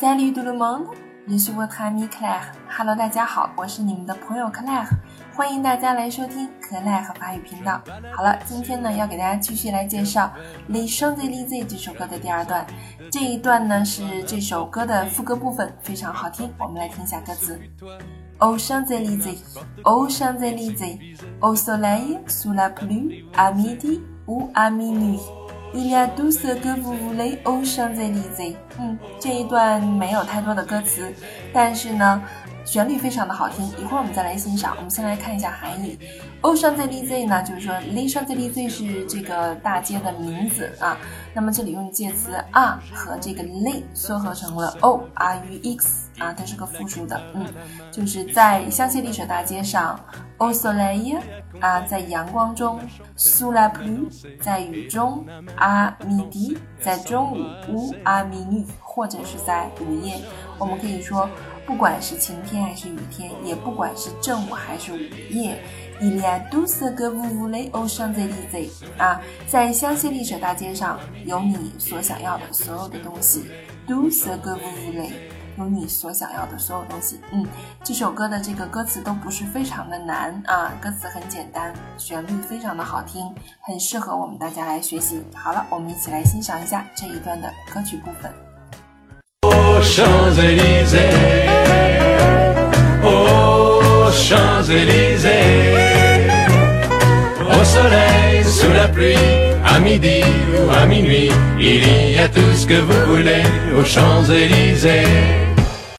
Salut tout le monde, je suis votre ami Claire. Hello，大家好，我是你们的朋友 Claire，欢迎大家来收听 Claire 法语频道。好了，今天呢要给大家继续来介绍《Les Champs-Élysées》这首歌的第二段。这一段呢是这首歌的副歌部分，非常好听。我们来听一下歌词：Aux Champs-Élysées, aux Champs-Élysées, au soleil, sous la pluie, à midi ou à minuit. Il y a tout ce que vous voulez aux Champs-Élysées。嗯，这一段没有太多的歌词，但是呢，旋律非常的好听。一会儿我们再来欣赏。我们先来看一下含义。Au Champs Élysées 呢，就是说 Les Champs-Élysées 是这个大街的名字啊。那么这里用介词 are 和这个 les 缩合成了 o r u x 啊，它是个复数的。嗯，就是在香榭丽舍大街上，au soleil。啊，在阳光中，sous la pluie，在雨中，à midi，在中午，ou à minuit，或者是在午夜。我们可以说，不管是晴天还是雨天，也不管是正午还是午夜，il y a tout ce que vous voulez aux Champs-Élysées。啊，在香榭丽舍大街上，有你所想要的所有的东西，tout ce que vous voulez。有你所想要的所有东西。嗯，这首歌的这个歌词都不是非常的难啊，歌词很简单，旋律非常的好听，很适合我们大家来学习。好了，我们一起来欣赏一下这一段的歌曲部分。À midi ou à minuit, il y a tout ce que vous voulez aux Champs-Élysées.